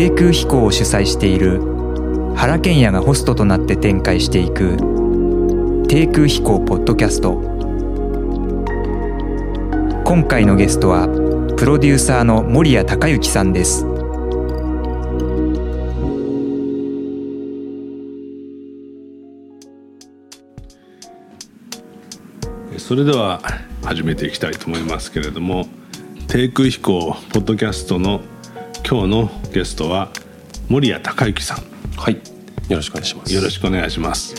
低空飛行を主催している原賢也がホストとなって展開していく低空飛行ポッドキャスト。今回のゲストはプロデューサーの森谷隆之さんです。それでは始めていきたいと思いますけれども低空飛行ポッドキャストの今日のゲストは森谷隆之さん。はい。よろしくお願いします。よろしくお願いします、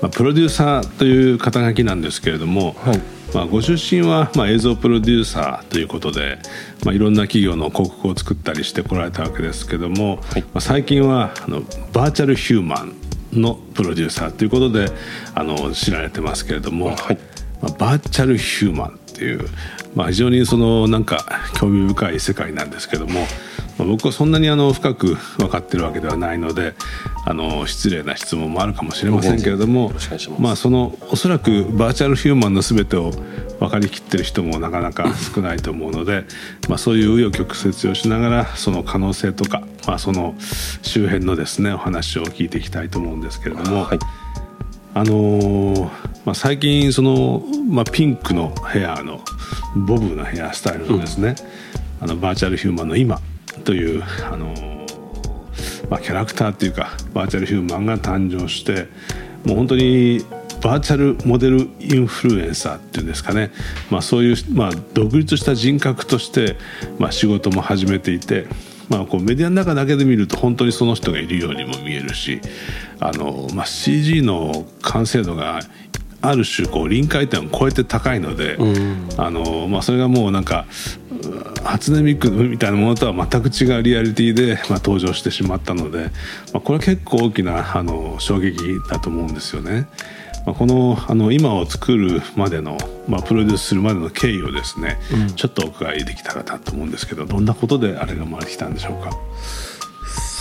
まあ、プロデューサーという肩書きなんですけれども、はい。まあ、ご出身はまあ映像プロデューサーということで、まあ、いろんな企業の広告を作ったりしてこられたわけですけども、はい。まあ、最近はあのバーチャルヒューマンのプロデューサーということであの知られてますけれども、はい。まあ、バーチャルヒューマンっていう、まあ、非常にそのなんか興味深い世界なんですけども、まあ、僕はそんなにあの深く分かってるわけではないのであの失礼な質問もあるかもしれませんけれどもまあそのおそらくバーチャルヒューマンの全てを分かりきってる人もなかなか少ないと思うので、まあ、そういう紆余曲折をしながらその可能性とか、まあ、その周辺のですねお話を聞いていきたいと思うんですけれども。はいあのーまあ、最近その、まあ、ピンクのヘアのボブのヘアスタイルのですね、あのバーチャルヒューマンの今という、あのーまあ、キャラクターっていうかバーチャルヒューマンが誕生してもう本当にバーチャルモデルインフルエンサーっていうんですかね、まあ、そういう、まあ、独立した人格として、まあ、仕事も始めていて、まあ、こうメディアの中だけで見ると本当にその人がいるようにも見えるしあの、まあ、CG の完成度がある種こう臨界点を超えて高いので、あのまあ、それがもうなんかう初音ミクみたいなものとは全く違うリアリティで、まあ、登場してしまったので、まあ、これは結構大きなあの衝撃だと思うんですよね。まあ、このあの今を作るまでの、まあ、プロデュースするまでの経緯をですね、ちょっとお伺いできたらなと思うんですけどどんなことであれが生まれてきたんでしょうか？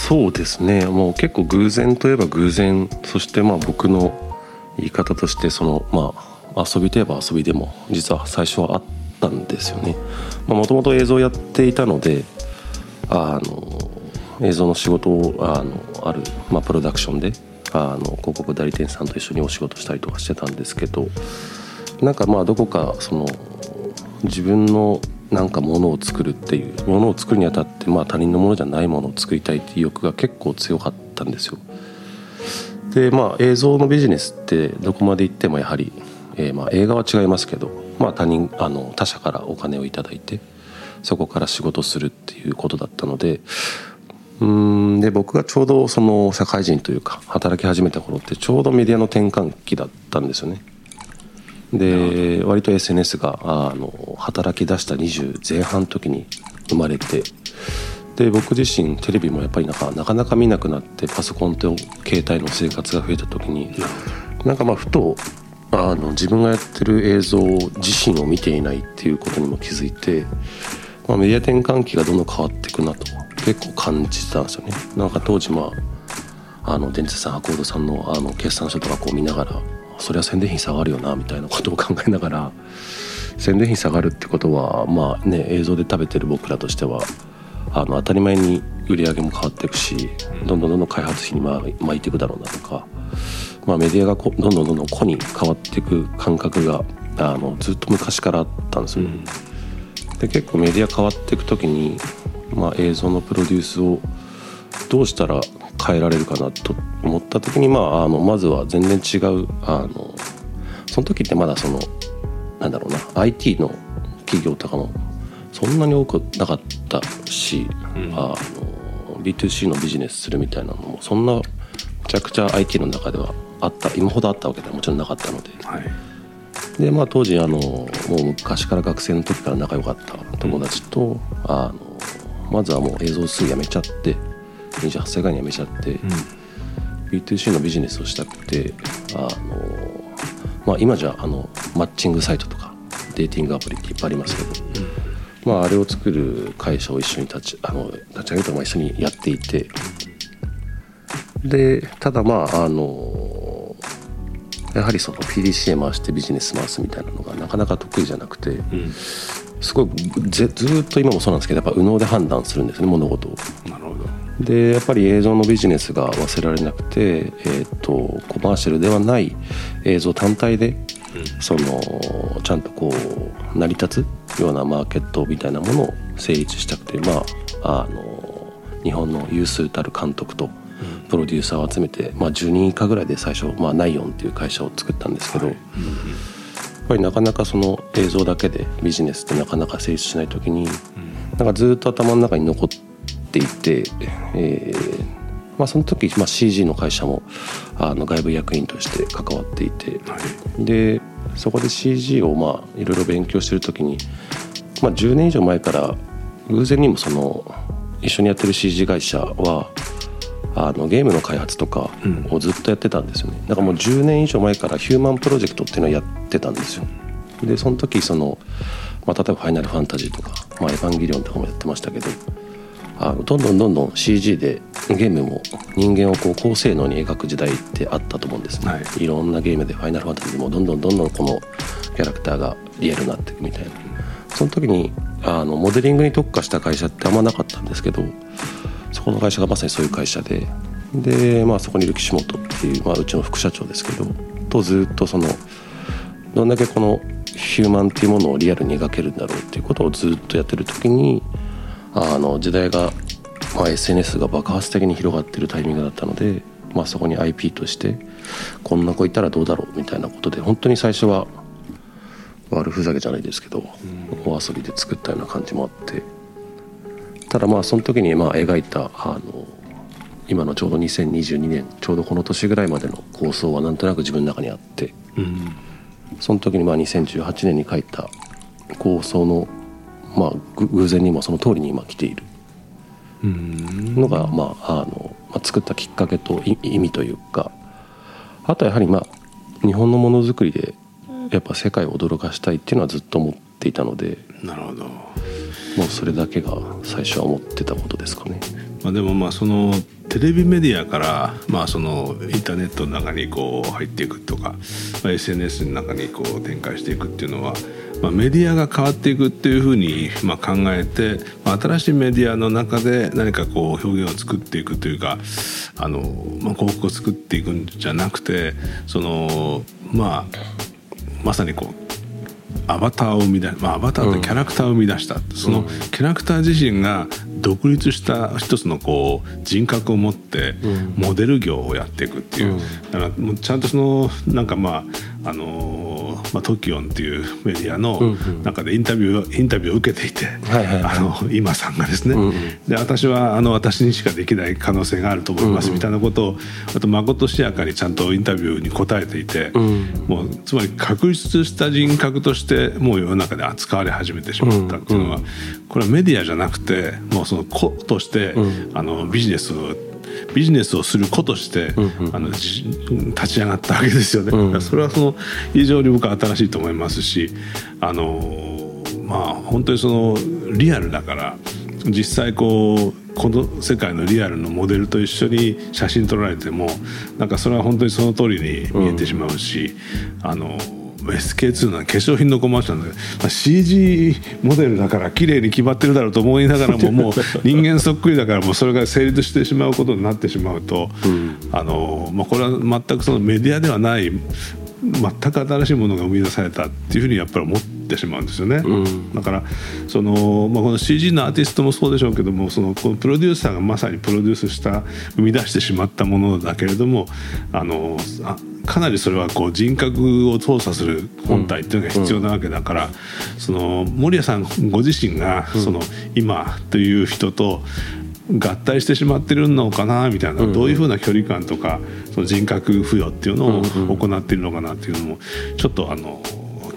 そうですね。もう結構偶然といえば偶然そしてまあ僕の言い方としてそのまあ遊びといえば遊びでも実は最初はあったんですよね。もともと映像やっていたのであの映像の仕事をあのある、まあ、プロダクションであの広告代理店さんと一緒にお仕事したりとかしてたんですけどなんかまあどこかその自分のなんかものを作るっていうものを作るにあたってまあ他人のものじゃないものを作りたいっていう欲が結構強かったんですよ。でまあ映像のビジネスってどこまで行ってもやはり、えーまあ映画は違いますけど、まあ、他人あの他者からお金をいただいてそこから仕事するっていうことだったのでうーん。で僕がちょうどその社会人というか働き始めた頃ってちょうどメディアの転換期だったんですよね。で割と SNS があの働き出した20前半の時に生まれてで僕自身テレビもやっぱりなんかなかなか見なくなってパソコンと携帯の生活が増えた時になんかまあふとあの自分がやってる映像自身を見ていないっていうことにも気づいて、まあ、メディア転換期がどんどん変わっていくなと結構感じてたんですよね。なんか当時まああの電通さんアコードさんのあの決算書とかこう見ながらそれは宣伝費下がるよなみたいなことを考えながら宣伝費下がるってことはまあね映像で食べてる僕らとしてはあの当たり前に売り上げも変わっていくしどんどんどんどん開発費にま巻いていくだろうなとか、まあ、メディアがこどんどんどんどん個に変わっていく感覚があのずっと昔からあったんですよね。で結構メディア変わっていく時に、まあ、映像のプロデュースをどうしたら変えられるかなと思った時に、まあ、あのまずは全然違うあのその時ってまだそのなんだろうな IT の企業とかもそんなに多くなかったし、あの B2C のビジネスするみたいなのもそんなめちゃくちゃ IT の中ではあった今ほどあったわけではもちろんなかったので。はい。でまあ当時あのもう昔から学生の時から仲良かった友達と、あのまずはもう映像すぐやめちゃって28歳ぐらいにやめちゃって、B2C のビジネスをしたくてあの、まあ、今じゃあのマッチングサイトとかデーティングアプリっていっぱいありますけど、まあ、あれを作る会社を一緒に立ちあの立ち上げたまあ一緒にやっていてでただまああのやはりその PDCA 回してビジネス回すみたいなのがなかなか得意じゃなくて、すごいずずーっと今もそうなんですけどやっぱ右脳で判断するんですね物事を。なるほでやっぱり映像のビジネスが忘れられなくて、えー、とコマーシャルではない映像単体で、そのちゃんとこう成り立つようなマーケットみたいなものを成立したくてまああの日本の有数たる監督とプロデューサーを集めて、まあ、10人以下ぐらいで最初、まあ、ナイオンっていう会社を作ったんですけど、やっぱりなかなかその映像だけでビジネスってなかなか成立しない時に、なんかずっと頭の中に残っていて、えーまあ、その時、まあ、CG の会社もあの外部役員として関わっていて、でそこで CG をまあいろいろ勉強してる時に、まあ、10年以上前から偶然にもその一緒にやってる CG 会社はあのゲームの開発とかをずっとやってたんですよね、だからもう10年以上前からヒューマンプロジェクトっていうのをやってたんですよ。でその時その、まあ、例えば「ファイナルファンタジー」とか「まあ、エヴァンゲリオン」とかもやってましたけどあのどんどんどんどん CG でゲームも人間をこう高性能に描く時代ってあったと思うんですね、はい、いろんなゲームで「ファイナルファンタジー」でもどんどんどんどんこのキャラクターがリアルになっていくみたいな。その時にあのモデリングに特化した会社ってあんまなかったんですけどそこの会社がまさにそういう会社でで、まあ、そこにいる岸本っていう、まあ、うちの副社長ですけどとずっとそのどんだけこのヒューマンっていうものをリアルに描けるんだろうっていうことをずっとやってる時にあの時代が、まあ、SNS が爆発的に広がってるタイミングだったので、まあ、そこに IP としてこんな子いたらどうだろうみたいなことで本当に最初は悪ふざけじゃないですけど、お遊びで作ったような感じもあってただまあその時にまあ描いたあの今のちょうど2022年ちょうどこの年ぐらいまでの構想はなんとなく自分の中にあって、うん、その時にまあ2018年に書いた構想のまあ偶然にもその通りに今来ている。のが、まあ、あのまあ作ったきっかけと意味というかあとはやはりまあ日本のものづくりでやっぱ世界を驚かしたいっていうのはずっと思っていたのでなるほどもうそれだけが最初は思ってたことですかね。まあ、でもまあそのテレビメディアから、まあ、そのインターネットの中にこう入っていくとか、まあ、SNS の中にこう展開していくっていうのは、まあ、メディアが変わっていくっていうふうにまあ考えて、まあ、新しいメディアの中で何かこう表現を作っていくというかあの、まあ、広告を作っていくんじゃなくてそのまあまさにこうアバターを生み出まあ、アバターってキャラクターを生み出した、うん、そのキャラクター自身が独立した一つのこう人格を持ってモデル業をやっていくっていう、だからもうちゃんとそのなんかまああのまあ、トキオンっていうメディアの中でインタビューインタビューを受けていて、あの今さんがですね、で私はあの私にしかできない可能性があると思いますみたいなことをあとまことしやかにちゃんとインタビューに答えていて、うん、もうつまり確立した人格としてもう世の中で扱われ始めてしまったっていうのは、これはメディアじゃなくてもうその個として、あのビジネスをビジネスをする子として、うんうん、あの立ち上がったわけですよね、うん、それはその非常に僕は新しいと思いますしあのまあ本当にそのリアルだから実際こうこの世界のリアルのモデルと一緒に写真撮られてもなんかそれは本当にその通りに見えてしまうし、うん、あの SK2 の化粧品のコマーシャルで、まあ、CG モデルだから綺麗に決まってるだろうと思いながらも もう人間そっくりだからもうそれが成立してしまうことになってしまうと、うん、あのまあ、これは全くそのメディアではない全く新しいものが生み出されたっていうふうにやっぱり思ってしまうんですよね、うん、だからその、まあ、この CG のアーティストもそうでしょうけどもそのこのプロデューサーがまさにプロデュースした生み出してしまったものだけれどもあのあかなりそれはこう人格を操作する本体っていうのが必要なわけだから、その守屋さんご自身がその今という人と合体してしまってるのかなみたいな、どういうふうな距離感とかその人格付与っていうのを行っているのかなっていうのもちょっとあの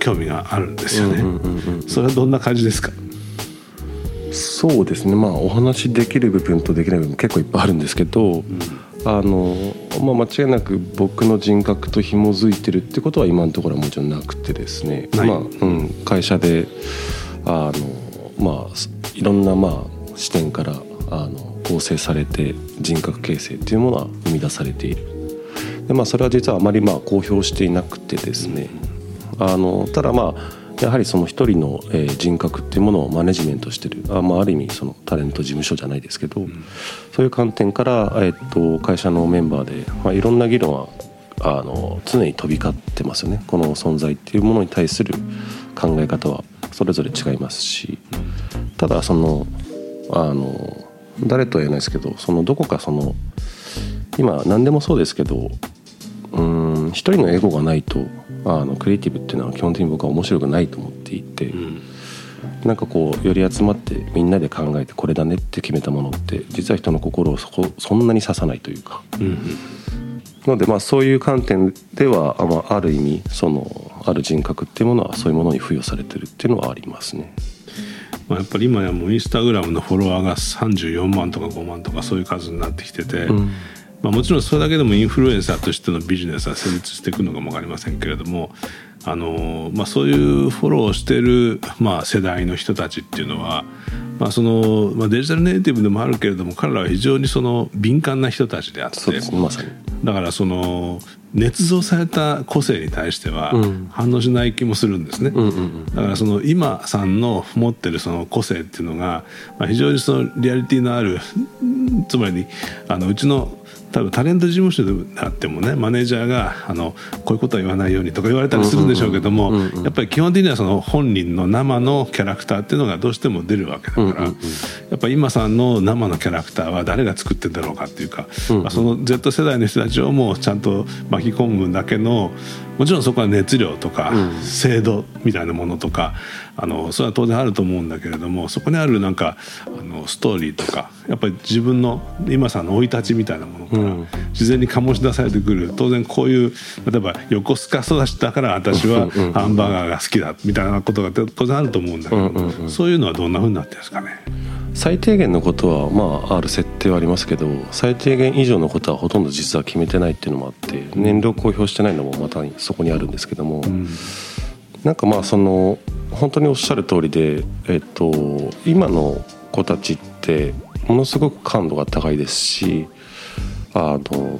興味があるんですよね。それはどんな感じですか？そうですね。まあお話できる部分とできない部分結構いっぱいあるんですけど、うん、あの、まあ、間違いなく僕の人格と紐づいてるってことは今のところはもちろんなくてですね、まあうん、会社であの、まあ、いろんな、まあ、視点からあの構成されて人格形成っていうものは生み出されている。で、まあ、それは実はあまりまあ公表していなくてですねあのただまあやはりその一人の、えー人格っていうものをマネジメントしてるあ,、まあ、ある意味そのタレント事務所じゃないですけど、そういう観点から、えー、と会社のメンバーで、まあ、いろんな議論はあの常に飛び交ってますよね。この存在っていうものに対する考え方はそれぞれ違いますしただそのあの誰とは言えないですけどそのどこかその今何でもそうですけどうーん一人のエゴがないとあのクリエイティブっていうのは基本的に僕は面白くないと思っていて、なんかこうより集まってみんなで考えてこれだねって決めたものって実は人の心をそこそんなに刺さないというか。なのでまあそういう観点ではあまあある意味そのある人格っていうものはそういうものに付与されてるっていうのはありますね。まあ、やっぱり今やもうインスタグラムのフォロワーが34万とか5万とかそういう数になってきてて、まあ、もちろんそれだけでもインフルエンサーとしてのビジネスは成立していくのかも分かりませんけれどもあの、まあ、そういうフォローしてる、まあ、世代の人たちっていうのは、まあそのまあ、デジタルネイティブでもあるけれども彼らは非常にその敏感な人たちであって。だからその捏造された個性に対してはうん反応しない気もするんですね。うんうんうんだからその今さんの持ってるその個性っていうのが、まあ、非常にそのリアリティのあるうんつまりあのうちの多分タレント事務所であってもねマネージャーがあのこういうことは言わないようにとか言われたりするんでしょうけども、うんうんうんうん。やっぱり基本的にはその本人の生のキャラクターっていうのがどうしても出るわけだから、うんうんうん。やっぱり今さんの生のキャラクターは誰が作ってんだろうかっていうか、うんうん。まあ、その Z 世代の人たちをもうちゃんと巻き込むだけのもちろんそこは熱量とかうん。制度みたいなものとかあのそれは当然あると思うんだけれどもそこにあるなんかあのストーリーとかやっぱり自分の今さんの生い立ちみたいなものからうん。自然に醸し出されてくる。当然こういう例えば横須賀育ちだから私はうんうんうん。ハンバーガーが好きだみたいなことが当然あると思うんだけど、うんうんうん。そういうのはどんなふうになってるんですかね？最低限のことはまあある設定はありますけど最低限以上のことはほとんど実は決めてないっていうのもあって年齢を公表してないのもまたそこにあるんですけども、なんかまあその本当におっしゃる通りで、えっと、今の子たちってものすごく感度が高いですしあの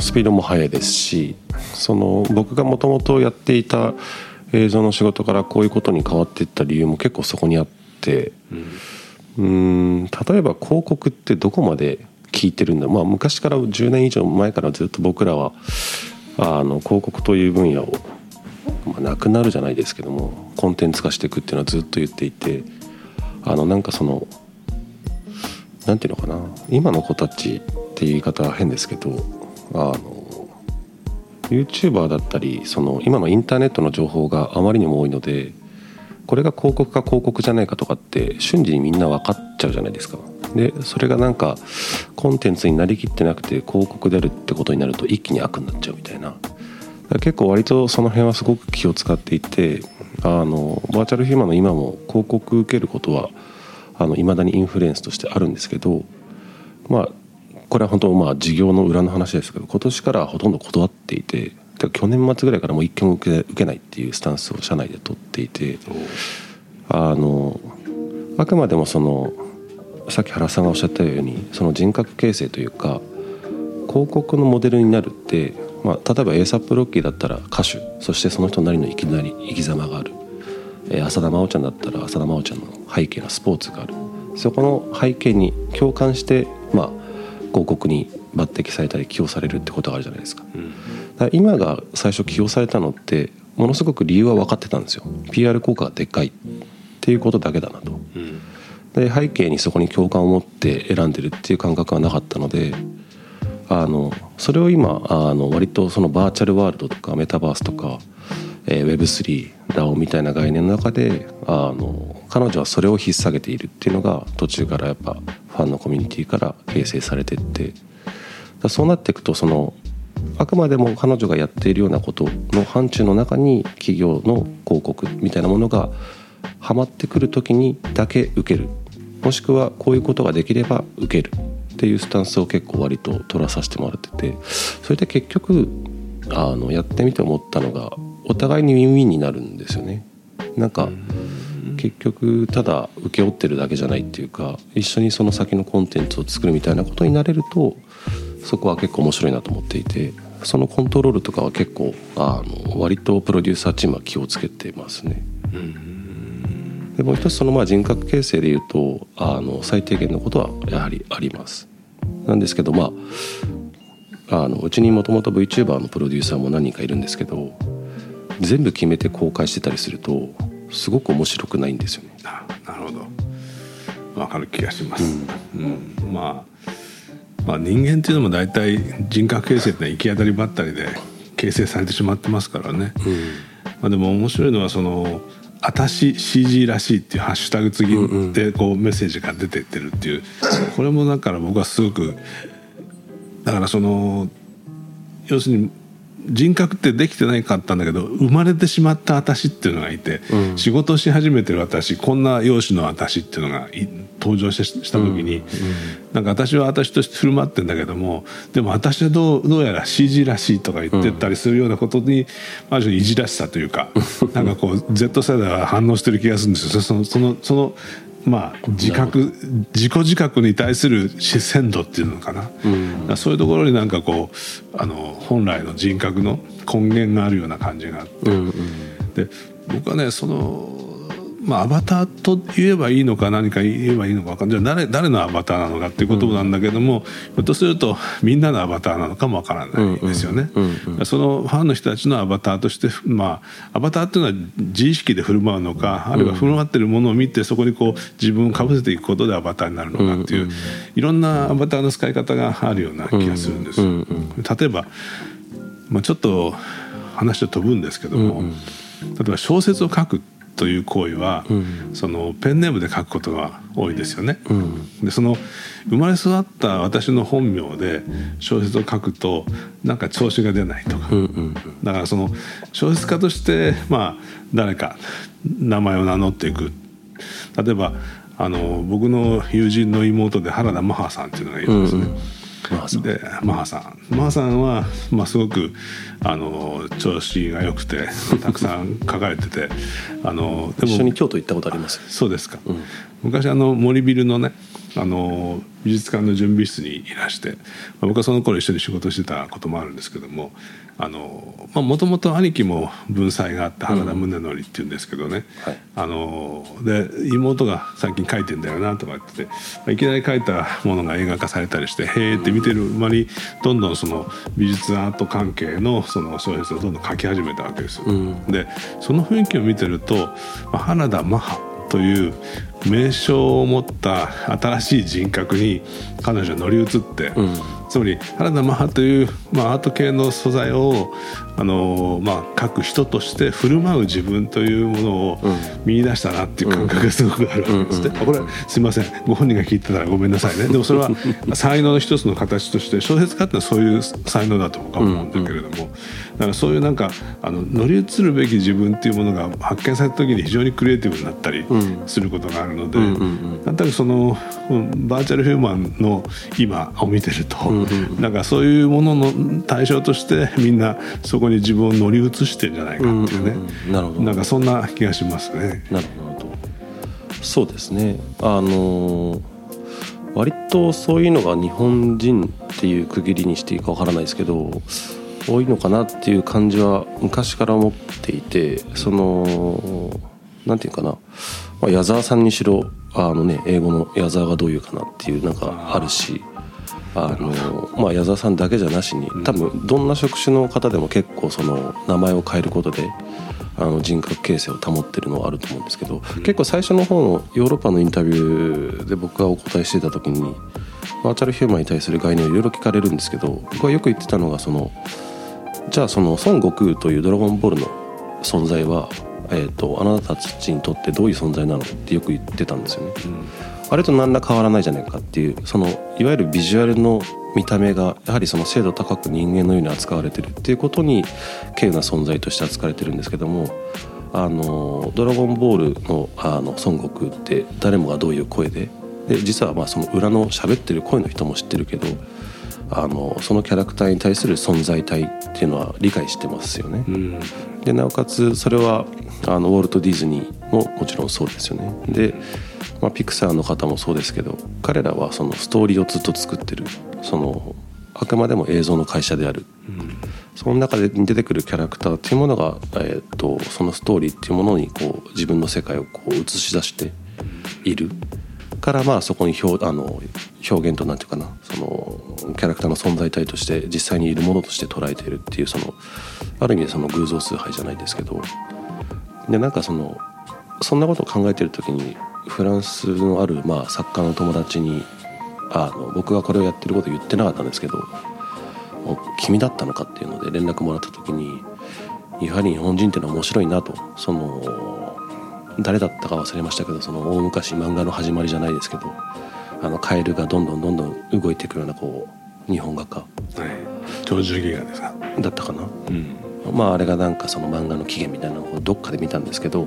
スピードも速いですしその僕がもともとやっていた映像の仕事からこういうことに変わっていった理由も結構そこにあって。うーん例えば広告ってどこまで聞いてるんだ、まあ、昔から10年以上前からずっと僕らはあの広告という分野を、まあ、なくなるじゃないですけどもコンテンツ化していくっていうのはずっと言っていてあのなんかそのなんていうのかな今の子たちっていう言い方は変ですけどあの YouTuber だったりその今のインターネットの情報があまりにも多いのでこれが広告か広告じゃないかとかって瞬時にみんな分かっちゃうじゃないですか。でそれがなんかコンテンツになりきってなくて広告であるってことになると一気に悪になっちゃうみたいな。結構割とその辺はすごく気を使っていてあのバーチャルヒューマンの今も広告受けることはあの未だにインフルエンスとしてあるんですけどまあこれは本当まあ事業の裏の話ですけど今年からはほとんど断っていて去年末ぐらいからもう一件も受け受けないっていうスタンスを社内で取っていてあのあくまでもそのさっき原さんがおっしゃったようにその人格形成というか広告のモデルになるって、まあ、例えば ASAP ロッキーだったら歌手そしてその人なりの生きなり生き様がある、えー浅田真央ちゃんだったら浅田真央ちゃんの背景のスポーツがある。そこの背景に共感して、まあ、広告に抜擢されたり起用されるってことがあるじゃないですか。だから今が最初起用されたのってものすごく理由は分かってたんですよ。PR 効果がでっかい。っていうことだけだなと。で背景にそこに共感を持って選んでるっていう感覚はなかったのであのそれを今あの割とそのバーチャルワールドとかメタバースとか、えー Web3DAO みたいな概念の中であの彼女はそれを引っ提げているっていうのが途中からやっぱファンのコミュニティから形成されてってだそうなっていくとそのあくまでも彼女がやっているようなことの範疇の中に企業の広告みたいなものがはまってくる時にだけ受ける。もしくはこういうことができれば受ける。っていうスタンスを結構割と取らさせてもらっててそれで結局あのやってみて思ったのがお互いにウィンウィンになるんですよね。なんか結局ただ請け負ってるだけじゃないっていうか一緒にその先のコンテンツを作るみたいなことになれるとそこは結構面白いなと思っていてそのコントロールとかは結構あの割とプロデューサーチームは気をつけてますね。でもう一つそのまあ人格形成でいうとあの最低限のことはやはりありますなんですけどまああのうちにもともと VTuber のプロデューサーも何人かいるんですけど全部決めて公開してたりするとすごく面白くないんですよね。あなるほど。わかる気がします、うん。まあまあ人間っていうのも大体人格形成ってのは行き当たりばったりで形成されてしまってますからね、まあ、でも面白いのはその「あたし CG らしい」っていうハッシュタグ次でこうメッセージが出てってるっていう。これもだから僕はすごくだからその要するに人格ってできてないかったんだけど生まれてしまった私っていうのがいて、仕事をし始めてる私こんな容姿の私っていうのがい登場しした時に、なんか私は私として振る舞ってんだけどもでも私はどうどうやら CG らしいとか言ってたりするようなことに、ある種いじらしさというか なんかこう Z 世代は反応してる気がするんですよ。そのそのそのまあ自覚自己自覚に対する鮮度っていうのかな、だからそういうところになんかこうあの本来の人格の根源があるような感じがあって、で僕はねそのまあアバターと言えばいいのか何か言えばいいのか分かんない。じゃあ誰誰のアバターなのかっていうことなんだけども、ひょっとするとみんなのアバターなのかも分からないですよね。そのファンの人たちのアバターとしてまあアバターっていうのは自意識で振る舞うのかあるいは振る舞ってるものを見てそこにこう自分をかぶせていくことでアバターになるのかっていう、いろんなアバターの使い方があるような気がするんですよ。例えば、まあ、ちょっと話は飛ぶんですけども、例えば小説を書くという行為は、そのペンネームで書くことが多いですよね。でその生まれ育った私の本名で小説を書くとなんか調子が出ないとか、だからその小説家としてまあ誰か名前を名乗っていく。例えばあの僕の友人の妹で原田マハさんっていうのがいるんですね。でマハさん。マハさんは、まあ、すごくあの調子が良くて たくさん書かれててあのでも一緒に京都行ったことあります？そうですか、うん、昔あの森ビルのねあの美術館の準備室にいらして僕はその頃一緒に仕事してたこともあるんですけどももともと兄貴も文才があって原田宗則っていうんですけどね、うん。はい、あので妹が最近書いてんだよなとか言ってていきなり書いたものが映画化されたりしてへえって見てる間にどんどんその美術アート関係のその小説をどんどん書き始めたわけですよ。うん、でその雰囲気を見てると原田マハという名称を持った新しい人格に彼女は乗り移って、うん、つまり原田マハという、まあ、アート系の素材をあの、まあ、書く人として振る舞う自分というものを見出したなっていう感覚がすごくあるわけですね。これすいません。ご本人が聞いてたらごめんなさいね。でもそれは才能の一つの形として小説家ってのはそういう才能だと僕は思うんだけれども、だからそういうなんかあの乗り移るべき自分っていうものが発見された時に非常にクリエイティブになったりすることがあるので、なんとなくそのバーチャルヒューマンの今を見てると、なんかそういうものの対象としてみんなそこに自分を乗り移してんじゃないかっていうね、なるほど。なんかそんな気がしますね。なるほど。そうですね。あの割とそういうのが日本人っていう区切りにしていいかわからないですけど多いのかなっていう感じは昔から思っていてそのなんていうかな、まあ、矢沢さんにしろあの、ね、英語の矢沢がどういうかなっていうなん。かあるしあの、まあ、矢沢さんだけじゃなしに多分どんな職種の方でも結構その名前を変えることであの人格形成を保ってるのはあると思うんですけど、結構最初の方のヨーロッパのインタビューで僕がお答えしてた時にバーチャルヒューマンに対する概念をいろいろ聞かれるんですけど僕はよく言ってたのがそのじゃあその孫悟空という「ドラゴンボール」の存在は、えーと、あなたたちにとってどういう存在なのってよく言ってたんですよね。うんあれと何ら変わらないじゃないかっていうそのいわゆるビジュアルの見た目がやはりその精度高く人間のように扱われてるっていうことに稀有な存在として扱われてるんですけどもあの「ドラゴンボールの」あの孫悟空って誰もがどういう声でで実はまあその裏の喋ってる声の人も知ってるけどあのそのキャラクターに対する存在体っていうのは理解してますよね。うん、でなおかつそれはあのウォルト・ディズニーももちろんそうですよね。で、まあ、ピクサーの方もそうですけど彼らはそのストーリーをずっと作ってるそのあくまでも映像の会社である。うんその中で出てくるキャラクターっていうものが、えー、とそのストーリーっていうものにこう自分の世界をこう映し出しているからまあそこに表あの表現となんていうかなそのキャラクターの存在体として実際にいるものとして捉えているっていうそのある意味でその偶像崇拝じゃないですけどでなんかそのそんなことを考えてる時にフランスのあるまあ作家の友達にあの僕がこれをやってること言ってなかったんですけど「君だったのか」っていうので連絡もらった時にやはり日本人っていうのは面白いなとその誰だったか忘れましたけどその大昔漫画の始まりじゃないですけどあのカエルがどんどんどんどん動いていくようなこう日本画家。はい。鳥獣戯画ですか？だったかな、うん。まああれがなんかその漫画の起源みたいなのをどっかで見たんですけど、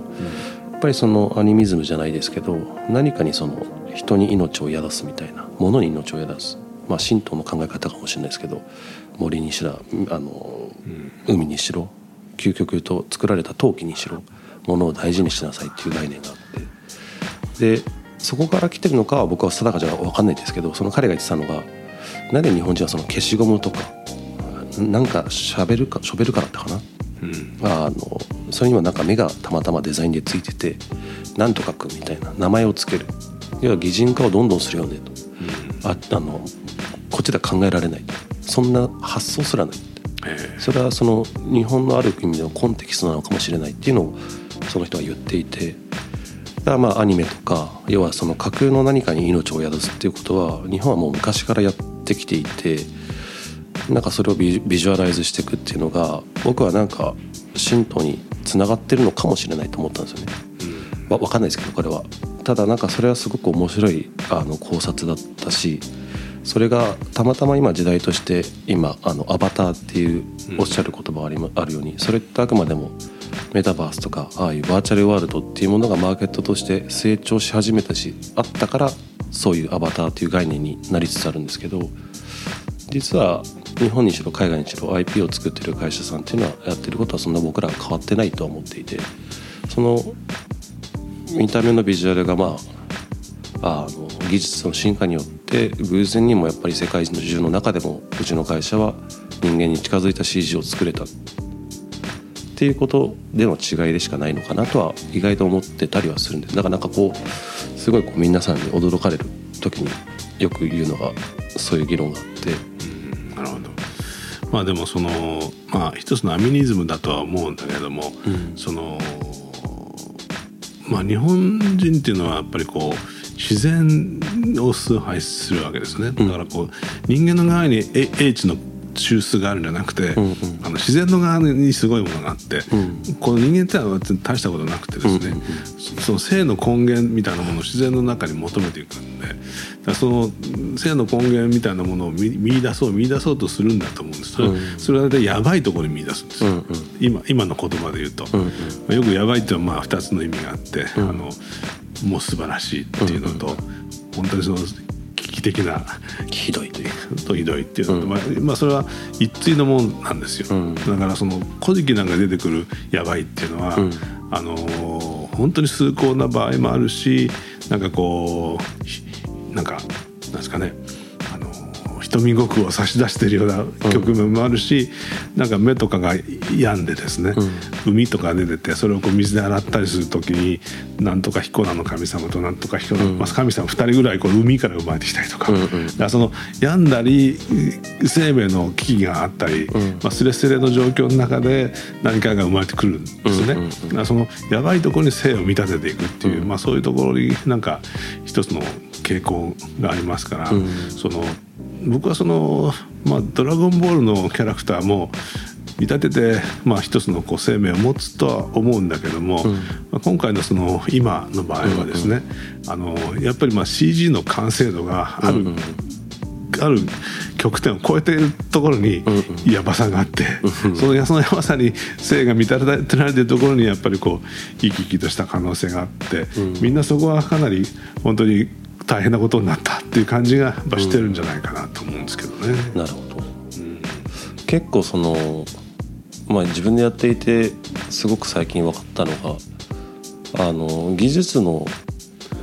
やっぱりそのアニミズムじゃないですけど何かにその人に命を宿すみたいなものに命を宿す。まあ神道の考え方かもしれないですけど森にしろあの、海にしろ究極言うと作られた陶器にしろものを大事にしなさいっていう概念があって。でそこから来てるのかは僕は定かじゃ分かんないですけどその彼が言ってたのがなんで日本人はその消しゴムとかなんかしゃべるかしょべるからだったかな？うん。あのそれにはなんか目がたまたまデザインでついててなんとかくんみたいな名前をつける。要は擬人化をどんどんするよねと。ああのこっちでは考えられない。そんな発想すらない。え。それはその日本のある意味でのコンテキストなのかもしれないっていうのをその人は言っていてだからまあアニメとか要はその架空の何かに命を宿すっていうことは日本はもう昔からやってきていてなんかそれをビビジュアライズしていくっていうのが僕はなんか神道につながってるのかもしれないと思ったんですよね。わ分かんないですけどこれは。ただなんかそれはすごく面白いあの考察だったしそれがたまたま今時代として今あのアバターっていうおっしゃる言葉がありまあるようにそれってあくまでもメタバースとかああいうバーチャルワールドっていうものがマーケットとして成長し始めたしあったからそういうアバターっていう概念になりつつあるんですけど実は日本にしろ海外にしろ IP を作ってる会社さんっていうのはやってることはそんな僕らは変わってないとは思っていてその見た目のビジュアルがまああの技術の進化によって偶然にもやっぱり世界中の中でもうちの会社は人間に近づいた CG を作れた。っていうことでの違いでしかないのかなとは意外と思ってたりはするんです。だからなんかこうすごいこう皆さんに驚かれる時によく言うのがそういう議論があって。なるほど。まあでもそのまあ一つのアミニズムだとは思うんだけれども、うん。そのまあ日本人っていうのはやっぱりこう自然を崇拝するわけですね。だからこう人間の側にえ英知の抽出があるんじゃなくて、うんうん。あの自然の側にすごいものがあって、うん。この人間ってのは大したことなくてですね、うんうんそその性の根源みたいなものを自然の中に求めていくんでだその性の根源みたいなものを見見出そう見出そうとするんだと思うんです。それ,、うん。それは大体やばいところに見出すんですよ、うんうん。今今の言葉で言うと、うんうん。まあよくやばいっていうのはまあ2つの意味があって、うん。あのもう素晴らしいっていうのと、本当にその危機的なひどいというとひどいっていうのまあまあ、それは一対のもんなんですよ、うん。だからその「古事記」なんか出てくる「やばい」っていうのは、うん。あのー本当に崇高な場合もあるしなんかこうひなんかなんですかねあのー瞳ごくを差し出してるような局面もあるし、なんか目とかが病んでですね、海とか出ててそれをこう水で洗ったりする時になんとか彦名の神様となんとか彦名、うん。まあ、神様2人ぐらいこう海から生まれてきたりとか,、うその病んだり生命の危機があったり、うん。まあ、スレスレの状況の中で何かが生まれてくるんですね。うんうんうん。そのやばいところに性を見立てていくっていう、うん。まあ、そういうところになんか一つの傾向がありますから、うん。その僕はその、まあ「ドラゴンボール」のキャラクターも見立てて、まあ、一つのこう生命を持つとは思うんだけども、うん。まあ、今回のその今の場合はですね、あのやっぱりまあ CG の完成度がある、うんうんある極点を超えているところにうんうん。やばさがあって、うんそのそのやばさに性が満たれてられてるところにやっぱりこう生き生きとした可能性があって、うん。みんなそこはかなり本当に大変なことになったっていう感じがやっぱしてるんじゃないかなと思うんですけどね。なるほど。結構そのまあ自分でやっていてすごく最近分かったのがあの技術の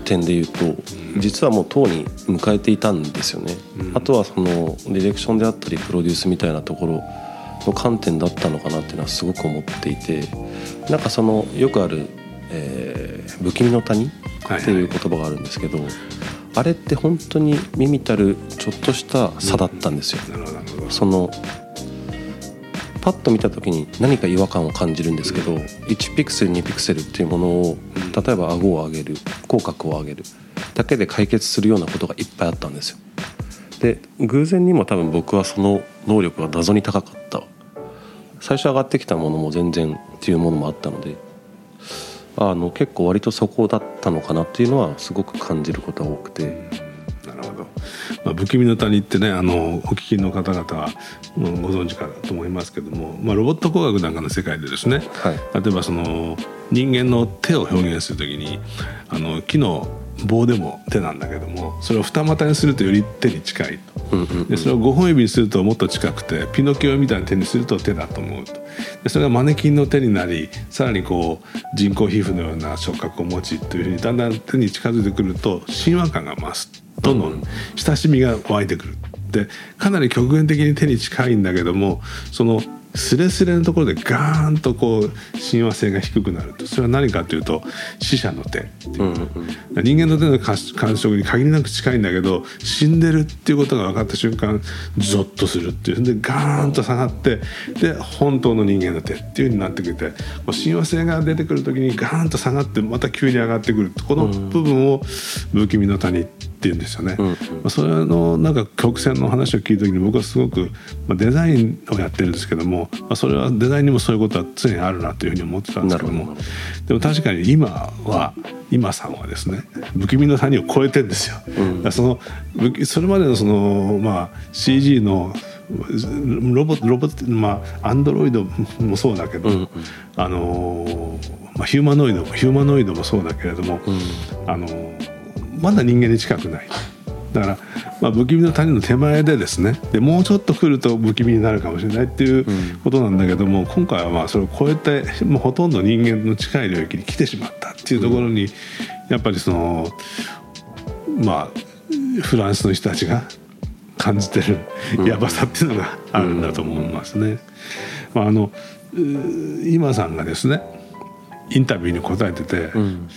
点で言うと実はもうとうに迎えていたんですよね、うん。あとはそのディレクションであったりプロデュースみたいなところの観点だったのかなっていうのはすごく思っていてなんかそのよくある、えー不気味の谷っていう言葉があるんですけど、あれって本当に微々たるちょっとした差だったんですよ。なるほどなるほど。そのパッと見た時に何か違和感を感じるんですけど、1ピクセル2ピクセルっていうものを例えば顎を上げる口角を上げるだけで解決するようなことがいっぱいあったんですよ。で偶然にも多分僕はその能力が謎に高かった。最初上がってきたものも全然っていうものもあったのであの結構割とそこだったのかなっていうのはすごく感じることが多くて。なるほど、まあ、不気味の谷ってねあのお聞きの方々はうんご存知かと思いますけども、まあ、ロボット工学なんかの世界でですね、はい例えばその人間の手を表現するときにあの木の棒でも手なんだけどもそれを二股にするとより手に近いと。うんうんでそれを5本指にするともっと近くてピノキオみたいな手にすると手だと思うと。でそれがマネキンの手になりさらにこう人工皮膚のような触覚を持ちというふうにだんだん手に近づいてくると親和感が増す。どんどん。親しみが湧いてくる。でかなり極限的に手に近いんだけどもそのスレスレのところでガーンとこう親和性が低くなると。それは何かというと死者の手っていう。うんうん人間の手の感感触に限りなく近いんだけど死んでるっていうことが分かった瞬間ゾッとするっていう。でガーンと下がってで本当の人間の手っていう風になってくれて親和性が出てくる時にガーンと下がってまた急に上がってくるこの部分を不気味の谷っていうんですよね。うん。まあ、それのなんか曲線の話を聞いた時に僕はすごく、まあ、デザインをやってるんですけども、まあ、それはデザインにもそういうことは常にあるなというふうに思ってたんですけどもでも確かに今は今さんはですね不気味の谷を超えてんですよ。だからそのそれまでのその、まあ、CG のロボロボまあアンドロイドもそうだけど、うんうん。あのまあ、ヒューマノイドもヒューマノイドもそうだけれども、うん。あのまだ人間に近くない。だから、まあ、不気味の谷の手前でですね。でもうちょっと来ると不気味になるかもしれないっていうことなんだけども、今回はまあそれを超えてもうほとんど人間の近い領域に来てしまったっていうところに、やっぱりそのまあフランスの人たちが感じてるやばさっていうのがあるんだと思いますね。まあ、あの今さんがですねインタビューに答えてて、うん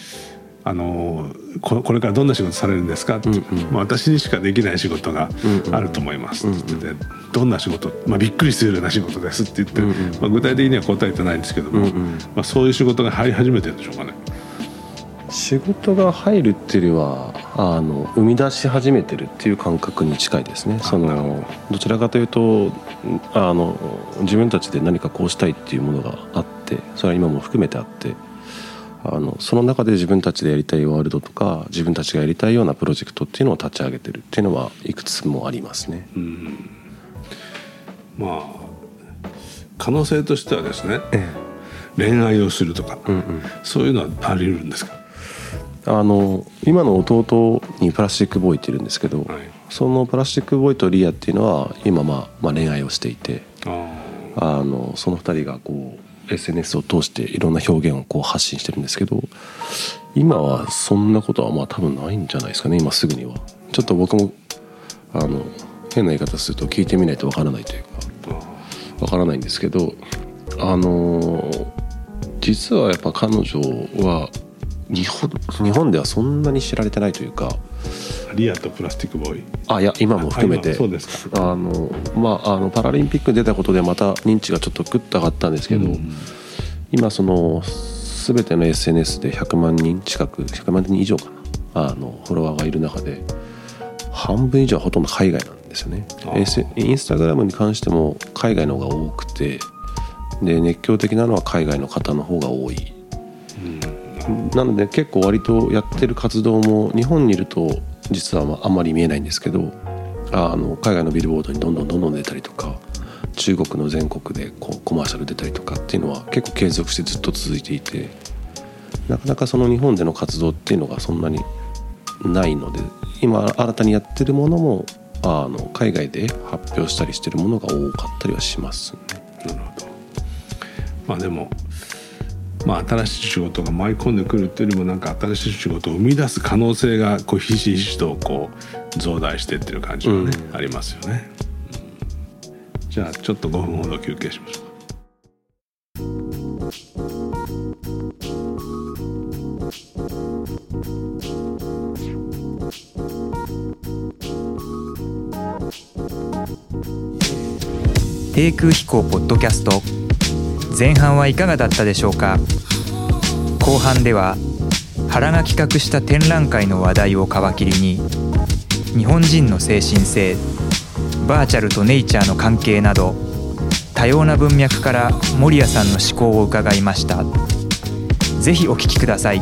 あのここれからどんな仕事されるんですか？って、うんうん。まあ、私にしかできない仕事があると思います。って言ってて、どんな仕事、まあ、びっくりするような仕事ですって言って、うんうん。まあ、具体的には答えてないんですけども、うんうん。まあ、そういう仕事が入り始めてるんでしょうかね。仕事が入るっていうよりはあの生み出し始めてるっていう感覚に近いですね。そのどちらかというとあの自分たちで何かこうしたいっていうものがあってそれは今も含めてあってあのその中で自分たちでやりたいワールドとか自分たちがやりたいようなプロジェクトっていうのを立ち上げてるっていうのはいくつもありますね。うん。まあ可能性としてはですね恋愛をするとか、うんうん。そういうのはあり得るんですか、あの今の弟にプラスチックボーイっているんですけど、はい。そのプラスチックボーイとリアっていうのは今、まあ、まあ恋愛をしていてああのその2人がこう SNS を通していろんな表現をこう発信してるんですけど今はそんなことはまあ多分ないんじゃないですかね今すぐには。ちょっと僕もあの変な言い方すると聞いてみないとわからないというかわからないんですけどあの実はやっぱ彼女は日本日本ではそんなに知られてないというかリアとプラスティックボーイ。あいや今も含めて。そうですか。あのまああのパラリンピックに出たことでまた認知がちょっとグッと上がったんですけど、うん。今その全ての SNS で100万人近く100万人以上かな。あのフォロワーがいる中で半分以上はほとんど海外なんですよね。インスタグラムに関しても海外の方が多くてで熱狂的なのは海外の方の方が多い。なので結構割とやってる活動も日本にいると実はああんまり見えないんですけどあの海外のビルボードにどんどんどんどん出たりとか中国の全国でこうコマーシャル出たりとかっていうのは結構継続してずっと続いていてなかなかその日本での活動っていうのがそんなにないので今新たにやってるものもあの海外で発表したりしてるものが多かったりはしますね。なるほどまあでもまあ新しい仕事が舞い込んでくるっていうよりもなんか新しい仕事を生み出す可能性がこうひしひしとこう増大してってる感じがね、ありますよね。じゃあちょっと5分ほど休憩しましょう。低空飛行ポッドキャスト前半はいかがだったでしょうか？後半では原が企画した展覧会の話題を皮切りに日本人の精神性バーチャルとネイチャーの関係など多様な文脈から守屋さんの思考を伺いました。ぜひお聴きください。